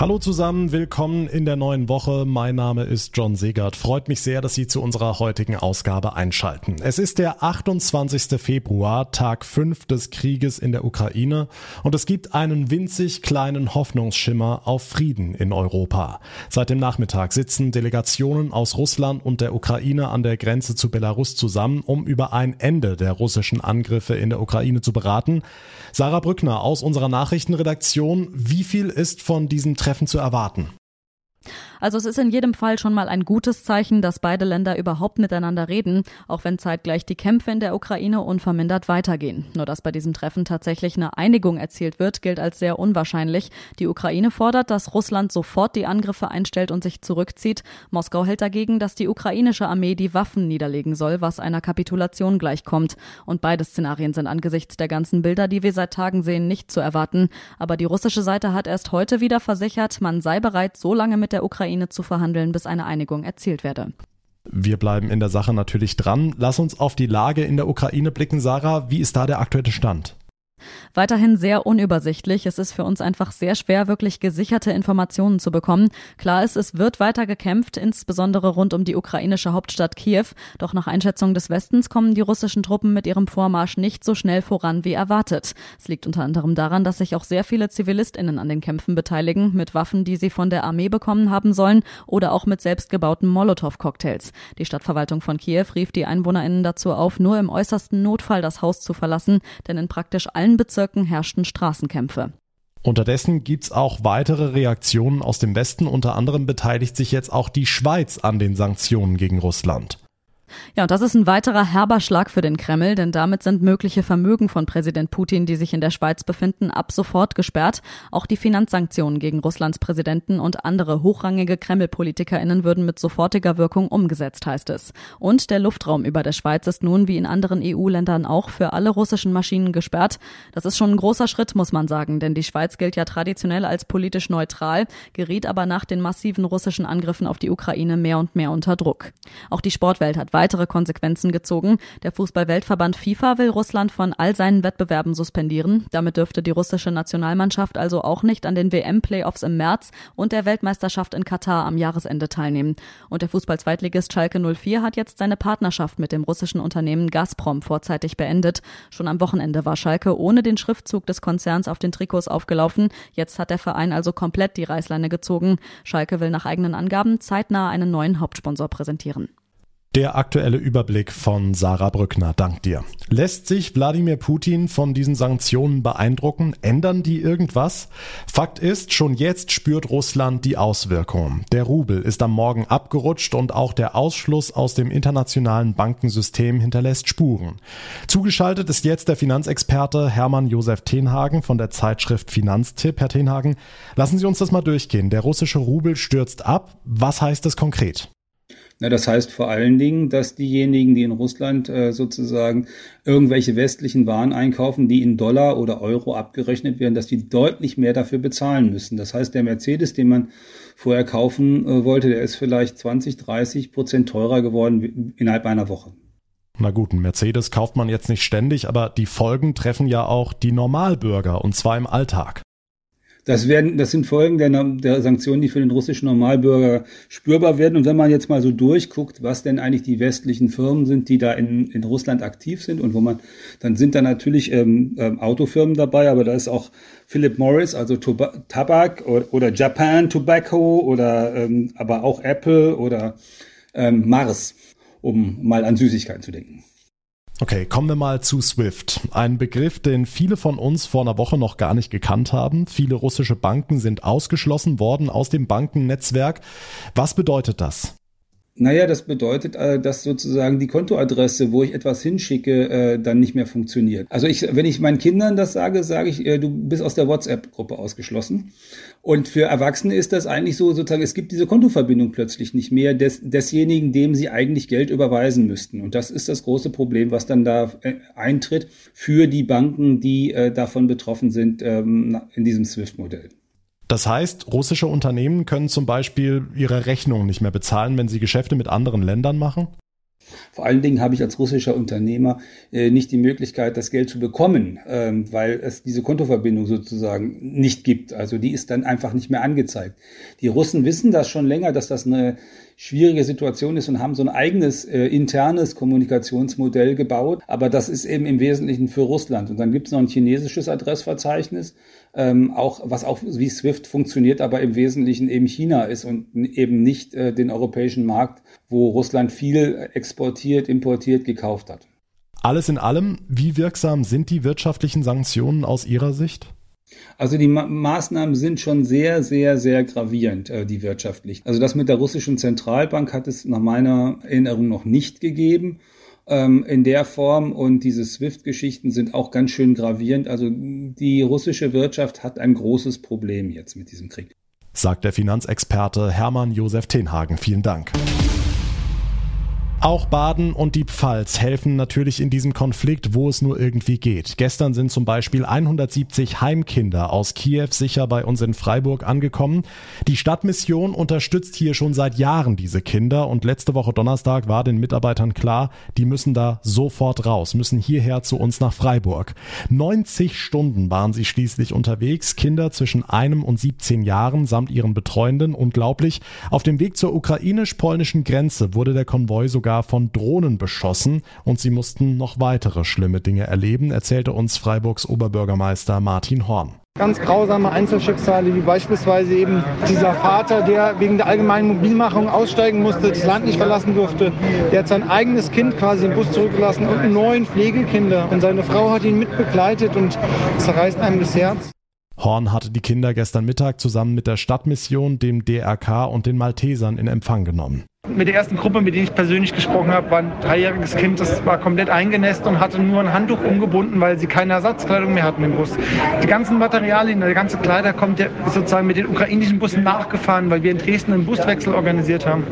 Hallo zusammen, willkommen in der neuen Woche. Mein Name ist John Segert. Freut mich sehr, dass Sie zu unserer heutigen Ausgabe einschalten. Es ist der 28. Februar, Tag 5 des Krieges in der Ukraine und es gibt einen winzig kleinen Hoffnungsschimmer auf Frieden in Europa. Seit dem Nachmittag sitzen Delegationen aus Russland und der Ukraine an der Grenze zu Belarus zusammen, um über ein Ende der russischen Angriffe in der Ukraine zu beraten. Sarah Brückner aus unserer Nachrichtenredaktion, wie viel ist von diesem zu erwarten? Also es ist in jedem Fall schon mal ein gutes Zeichen, dass beide Länder überhaupt miteinander reden, auch wenn zeitgleich die Kämpfe in der Ukraine unvermindert weitergehen. Nur dass bei diesem Treffen tatsächlich eine Einigung erzielt wird, gilt als sehr unwahrscheinlich. Die Ukraine fordert, dass Russland sofort die Angriffe einstellt und sich zurückzieht. Moskau hält dagegen, dass die ukrainische Armee die Waffen niederlegen soll, was einer Kapitulation gleichkommt. Und beide Szenarien sind angesichts der ganzen Bilder, die wir seit Tagen sehen, nicht zu erwarten. Aber die russische Seite hat erst heute wieder versichert, man sei bereit, so lange mit der Ukraine Ukraine zu verhandeln, bis eine Einigung erzielt werde. Wir bleiben in der Sache natürlich dran. Lass uns auf die Lage in der Ukraine blicken. Sarah, wie ist da der aktuelle Stand? Weiterhin sehr unübersichtlich. Es ist für uns einfach sehr schwer, wirklich gesicherte Informationen zu bekommen. Klar ist, es wird weiter gekämpft, insbesondere rund um die ukrainische Hauptstadt Kiew. Doch nach Einschätzung des Westens kommen die russischen Truppen mit ihrem Vormarsch nicht so schnell voran wie erwartet. Es liegt unter anderem daran, dass sich auch sehr viele ZivilistInnen an den Kämpfen beteiligen, mit Waffen, die sie von der Armee bekommen haben sollen oder auch mit selbstgebauten Molotow-Cocktails. Die Stadtverwaltung von Kiew rief die EinwohnerInnen dazu auf, nur im äußersten Notfall das Haus zu verlassen, denn in praktisch allen Bezirken herrschten Straßenkämpfe. Unterdessen gibt's auch weitere Reaktionen aus dem Westen. Unter anderem beteiligt sich jetzt auch die Schweiz an den Sanktionen gegen Russland. Ja, und das ist ein weiterer herber Schlag für den Kreml, denn damit sind mögliche Vermögen von Präsident Putin, die sich in der Schweiz befinden, ab sofort gesperrt. Auch die Finanzsanktionen gegen Russlands Präsidenten und andere hochrangige Kreml-PolitikerInnen würden mit sofortiger Wirkung umgesetzt, heißt es. Und der Luftraum über der Schweiz ist nun wie in anderen EU-Ländern auch für alle russischen Maschinen gesperrt. Das ist schon ein großer Schritt, muss man sagen, denn die Schweiz gilt ja traditionell als politisch neutral, geriet aber nach den massiven russischen Angriffen auf die Ukraine mehr und mehr unter Druck. Auch die Sportwelt hat weitere Konsequenzen gezogen. Der Fußballweltverband FIFA will Russland von all seinen Wettbewerben suspendieren. Damit dürfte die russische Nationalmannschaft also auch nicht an den WM-Playoffs im März und der Weltmeisterschaft in Katar am Jahresende teilnehmen. Und der Fußball-Zweitligist Schalke 04 hat jetzt seine Partnerschaft mit dem russischen Unternehmen Gazprom vorzeitig beendet. Schon am Wochenende war Schalke ohne den Schriftzug des Konzerns auf den Trikots aufgelaufen. Jetzt hat der Verein also komplett die Reißleine gezogen. Schalke will nach eigenen Angaben zeitnah einen neuen Hauptsponsor präsentieren. Der aktuelle Überblick von Sarah Brückner. Dank dir. Lässt sich Wladimir Putin von diesen Sanktionen beeindrucken? Ändern die irgendwas? Fakt ist, schon jetzt spürt Russland die Auswirkungen. Der Rubel ist am Morgen abgerutscht und auch der Ausschluss aus dem internationalen Bankensystem hinterlässt Spuren. Zugeschaltet ist jetzt der Finanzexperte Hermann Josef Tenhagen von der Zeitschrift Finanztipp. Herr Tenhagen, lassen Sie uns das mal durchgehen. Der russische Rubel stürzt ab. Was heißt das konkret? Na, das heißt vor allen Dingen, dass diejenigen, die in Russland äh, sozusagen irgendwelche westlichen Waren einkaufen, die in Dollar oder Euro abgerechnet werden, dass die deutlich mehr dafür bezahlen müssen. Das heißt, der Mercedes, den man vorher kaufen äh, wollte, der ist vielleicht 20, 30 Prozent teurer geworden innerhalb einer Woche. Na gut, ein Mercedes kauft man jetzt nicht ständig, aber die Folgen treffen ja auch die Normalbürger und zwar im Alltag. Das, werden, das sind Folgen der, der Sanktionen, die für den russischen Normalbürger spürbar werden. Und wenn man jetzt mal so durchguckt, was denn eigentlich die westlichen Firmen sind, die da in, in Russland aktiv sind und wo man, dann sind da natürlich ähm, ähm, Autofirmen dabei, aber da ist auch Philip Morris, also Tabak oder, oder Japan Tobacco oder ähm, aber auch Apple oder ähm, Mars, um mal an Süßigkeiten zu denken. Okay, kommen wir mal zu SWIFT. Ein Begriff, den viele von uns vor einer Woche noch gar nicht gekannt haben. Viele russische Banken sind ausgeschlossen worden aus dem Bankennetzwerk. Was bedeutet das? Naja, das bedeutet, äh, dass sozusagen die Kontoadresse, wo ich etwas hinschicke, äh, dann nicht mehr funktioniert. Also ich, wenn ich meinen Kindern das sage, sage ich, äh, du bist aus der WhatsApp-Gruppe ausgeschlossen. Und für Erwachsene ist das eigentlich so, sozusagen, es gibt diese Kontoverbindung plötzlich nicht mehr des, desjenigen, dem sie eigentlich Geld überweisen müssten. Und das ist das große Problem, was dann da eintritt für die Banken, die davon betroffen sind ähm, in diesem SWIFT-Modell. Das heißt, russische Unternehmen können zum Beispiel ihre Rechnungen nicht mehr bezahlen, wenn sie Geschäfte mit anderen Ländern machen? Vor allen Dingen habe ich als russischer Unternehmer äh, nicht die Möglichkeit, das Geld zu bekommen, ähm, weil es diese Kontoverbindung sozusagen nicht gibt. Also die ist dann einfach nicht mehr angezeigt. Die Russen wissen das schon länger, dass das eine schwierige Situation ist und haben so ein eigenes äh, internes Kommunikationsmodell gebaut. Aber das ist eben im Wesentlichen für Russland. Und dann gibt es noch ein chinesisches Adressverzeichnis, ähm, auch was auch wie SWIFT funktioniert, aber im Wesentlichen eben China ist und eben nicht äh, den europäischen Markt, wo Russland viel exportiert, importiert, gekauft hat. Alles in allem, wie wirksam sind die wirtschaftlichen Sanktionen aus Ihrer Sicht? Also die Ma Maßnahmen sind schon sehr, sehr, sehr gravierend, äh, die wirtschaftlich. Also das mit der russischen Zentralbank hat es nach meiner Erinnerung noch nicht gegeben ähm, in der Form und diese SWIFT-Geschichten sind auch ganz schön gravierend. Also die russische Wirtschaft hat ein großes Problem jetzt mit diesem Krieg. Sagt der Finanzexperte Hermann Josef Tenhagen. Vielen Dank. Auch Baden und die Pfalz helfen natürlich in diesem Konflikt, wo es nur irgendwie geht. Gestern sind zum Beispiel 170 Heimkinder aus Kiew sicher bei uns in Freiburg angekommen. Die Stadtmission unterstützt hier schon seit Jahren diese Kinder und letzte Woche Donnerstag war den Mitarbeitern klar, die müssen da sofort raus, müssen hierher zu uns nach Freiburg. 90 Stunden waren sie schließlich unterwegs, Kinder zwischen einem und 17 Jahren samt ihren Betreuenden. Unglaublich. Auf dem Weg zur ukrainisch-polnischen Grenze wurde der Konvoi sogar sogar von Drohnen beschossen und sie mussten noch weitere schlimme Dinge erleben, erzählte uns Freiburgs Oberbürgermeister Martin Horn. Ganz grausame Einzelschicksale, wie beispielsweise eben dieser Vater, der wegen der allgemeinen Mobilmachung aussteigen musste, das Land nicht verlassen durfte. Der hat sein eigenes Kind quasi im Bus zurückgelassen und neun Pflegekinder. Und seine Frau hat ihn mitbegleitet und zerreißt einem das Herz. Horn hatte die Kinder gestern Mittag zusammen mit der Stadtmission, dem DRK und den Maltesern in Empfang genommen. Mit der ersten Gruppe, mit der ich persönlich gesprochen habe, war ein dreijähriges Kind, das war komplett eingenässt und hatte nur ein Handtuch umgebunden, weil sie keine Ersatzkleidung mehr hatten im Bus. Die ganzen Materialien, der ganze Kleider kommt ja sozusagen mit den ukrainischen Bussen nachgefahren, weil wir in Dresden einen Buswechsel organisiert haben.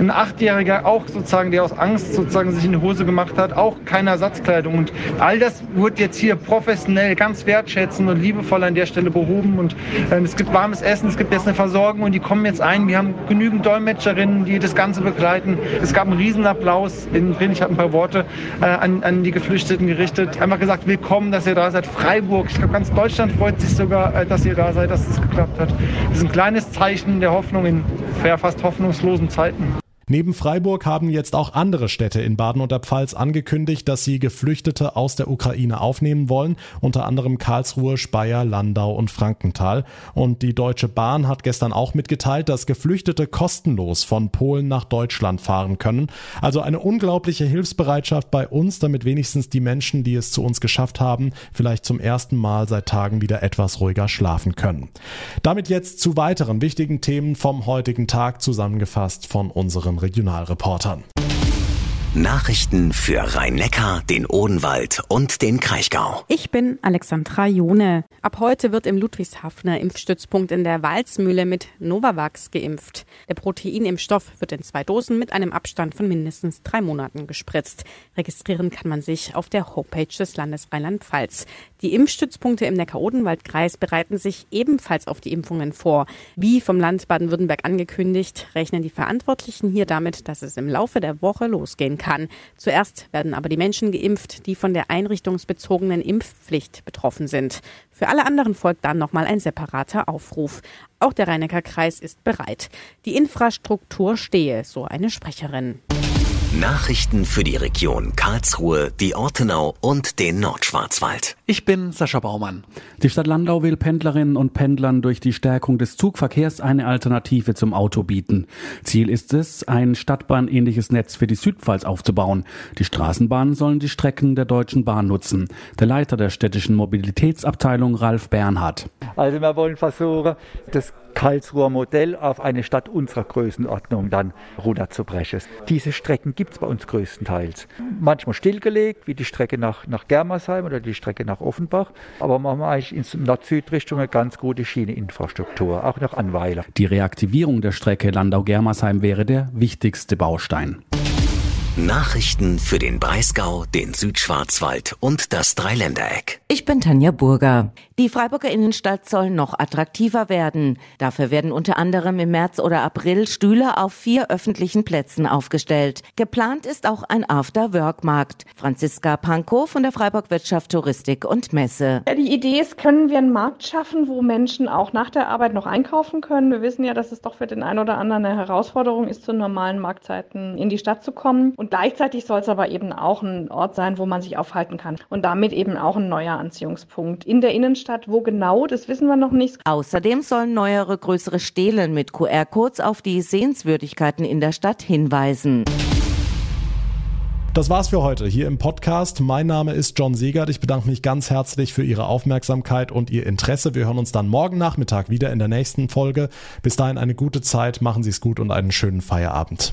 Ein Achtjähriger auch sozusagen, der aus Angst sozusagen sich in die Hose gemacht hat, auch keine Ersatzkleidung. Und all das wird jetzt hier professionell, ganz wertschätzend und liebevoll an der Stelle behoben. Und äh, es gibt warmes Essen, es gibt jetzt eine Versorgung und die kommen jetzt ein. Wir haben genügend Dolmetscherinnen, die das Ganze begleiten. Es gab einen Riesenapplaus in drin. Ich habe ein paar Worte äh, an, an, die Geflüchteten gerichtet. Einfach gesagt, willkommen, dass ihr da seid. Freiburg, ich glaube, ganz Deutschland freut sich sogar, äh, dass ihr da seid, dass es geklappt hat. Das ist ein kleines Zeichen der Hoffnung in fast hoffnungslosen Zeiten. Neben Freiburg haben jetzt auch andere Städte in Baden und der Pfalz angekündigt, dass sie Geflüchtete aus der Ukraine aufnehmen wollen, unter anderem Karlsruhe, Speyer, Landau und Frankenthal. Und die Deutsche Bahn hat gestern auch mitgeteilt, dass Geflüchtete kostenlos von Polen nach Deutschland fahren können. Also eine unglaubliche Hilfsbereitschaft bei uns, damit wenigstens die Menschen, die es zu uns geschafft haben, vielleicht zum ersten Mal seit Tagen wieder etwas ruhiger schlafen können. Damit jetzt zu weiteren wichtigen Themen vom heutigen Tag zusammengefasst von unseren unseren Regionalreportern. Nachrichten für Rhein-Neckar, den Odenwald und den Kraichgau. Ich bin Alexandra Jone. Ab heute wird im Ludwigshafener Impfstützpunkt in der Walzmühle mit Novavax geimpft. Der Proteinimpfstoff wird in zwei Dosen mit einem Abstand von mindestens drei Monaten gespritzt. Registrieren kann man sich auf der Homepage des Landes Rheinland-Pfalz. Die Impfstützpunkte im Neckar-Odenwald-Kreis bereiten sich ebenfalls auf die Impfungen vor. Wie vom Land Baden-Württemberg angekündigt, rechnen die Verantwortlichen hier damit, dass es im Laufe der Woche losgehen kann kann. Zuerst werden aber die Menschen geimpft, die von der einrichtungsbezogenen Impfpflicht betroffen sind. Für alle anderen folgt dann nochmal ein separater Aufruf. Auch der Rheinecker Kreis ist bereit. Die Infrastruktur stehe, so eine Sprecherin. Nachrichten für die Region Karlsruhe, die Ortenau und den Nordschwarzwald. Ich bin Sascha Baumann. Die Stadt Landau will Pendlerinnen und Pendlern durch die Stärkung des Zugverkehrs eine Alternative zum Auto bieten. Ziel ist es, ein Stadtbahnähnliches Netz für die Südpfalz aufzubauen. Die Straßenbahnen sollen die Strecken der Deutschen Bahn nutzen. Der Leiter der städtischen Mobilitätsabteilung Ralf Bernhard. Also wir wollen versuchen, das Karlsruher Modell auf eine Stadt unserer Größenordnung dann runterzubrechen. Diese Strecken gibt es bei uns größtenteils. Manchmal stillgelegt, wie die Strecke nach, nach Germersheim oder die Strecke nach Offenbach. Aber wir haben eigentlich in Nord-Süd-Richtung eine ganz gute Schieneinfrastruktur, auch nach Anweiler. Die Reaktivierung der Strecke Landau-Germersheim wäre der wichtigste Baustein. Nachrichten für den Breisgau, den Südschwarzwald und das Dreiländereck. Ich bin Tanja Burger. Die Freiburger Innenstadt soll noch attraktiver werden. Dafür werden unter anderem im März oder April Stühle auf vier öffentlichen Plätzen aufgestellt. Geplant ist auch ein After-Work-Markt. Franziska Pankow von der Freiburg Wirtschaft Touristik und Messe. Ja, die Idee ist, können wir einen Markt schaffen, wo Menschen auch nach der Arbeit noch einkaufen können. Wir wissen ja, dass es doch für den einen oder anderen eine Herausforderung ist, zu normalen Marktzeiten in die Stadt zu kommen. Und gleichzeitig soll es aber eben auch ein Ort sein, wo man sich aufhalten kann. Und damit eben auch ein neuer Anziehungspunkt in der Innenstadt. Wo genau, das wissen wir noch nicht. Außerdem sollen neuere größere Stelen mit QR-Codes auf die Sehenswürdigkeiten in der Stadt hinweisen. Das war's für heute hier im Podcast. Mein Name ist John Segert. Ich bedanke mich ganz herzlich für Ihre Aufmerksamkeit und Ihr Interesse. Wir hören uns dann morgen Nachmittag wieder in der nächsten Folge. Bis dahin eine gute Zeit, machen Sie es gut und einen schönen Feierabend.